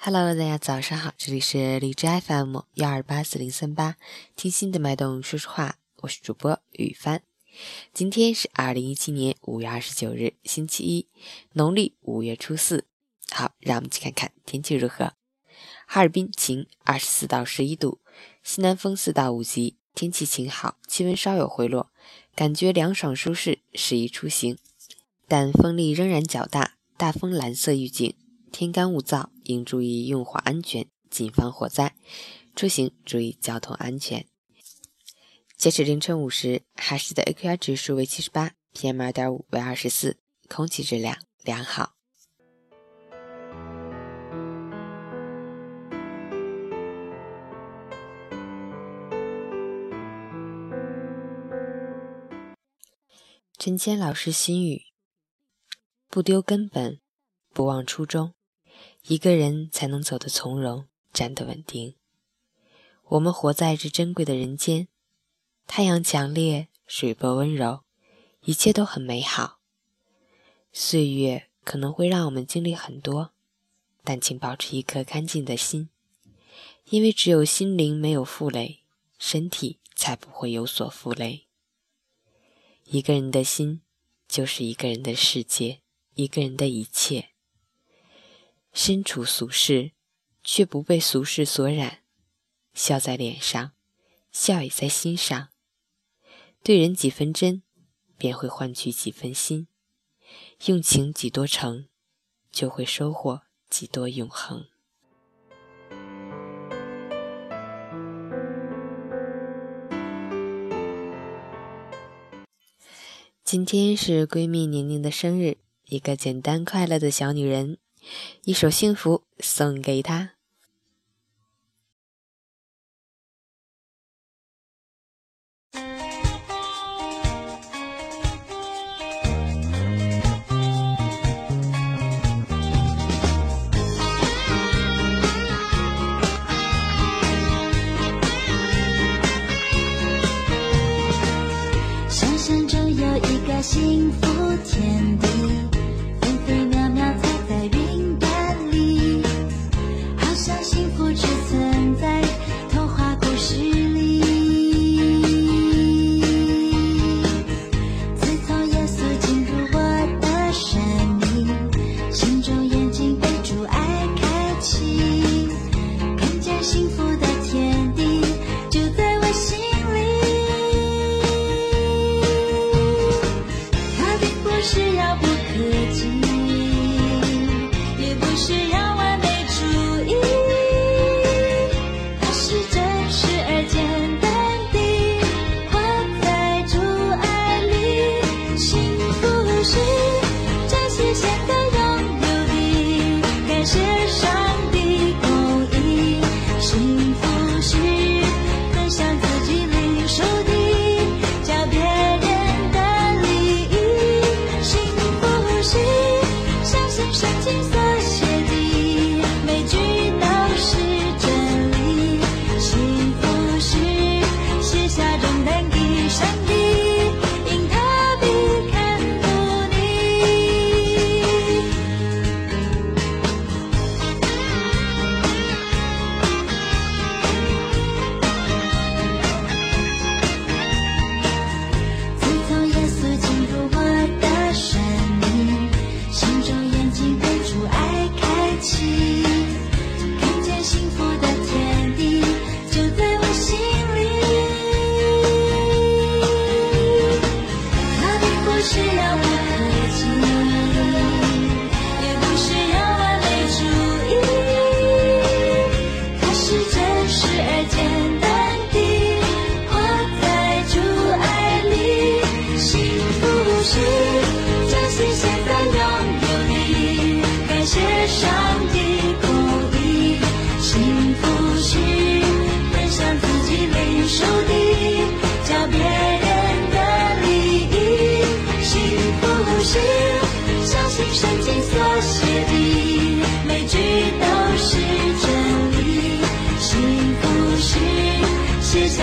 Hello，大家早上好，这里是荔枝 FM 幺二八四零三八，听心的脉动说说话，我是主播雨帆。今天是二零一七年五月二十九日，星期一，农历五月初四。好，让我们去看看天气如何。哈尔滨晴，二十四到十一度，西南风四到五级，天气晴好，气温稍有回落，感觉凉爽舒适，适宜出行，但风力仍然较大，大风蓝色预警。天干物燥，应注意用火安全，谨防火灾。出行注意交通安全。截止凌晨五时，哈市的 AQI 指数为七十八，PM 二点五为二十四，空气质量良好。陈谦老师心语：不丢根本，不忘初衷。一个人才能走得从容，站得稳定。我们活在这珍贵的人间，太阳强烈，水波温柔，一切都很美好。岁月可能会让我们经历很多，但请保持一颗干净的心，因为只有心灵没有负累，身体才不会有所负累。一个人的心，就是一个人的世界，一个人的一切。身处俗世，却不被俗世所染，笑在脸上，笑也在心上。对人几分真，便会换取几分心；用情几多诚，就会收获几多永恒。今天是闺蜜宁宁的生日，一个简单快乐的小女人。一首幸福送给他。想象中有一个幸福天地。幸福圣经所写的每句都是真理幸福是写下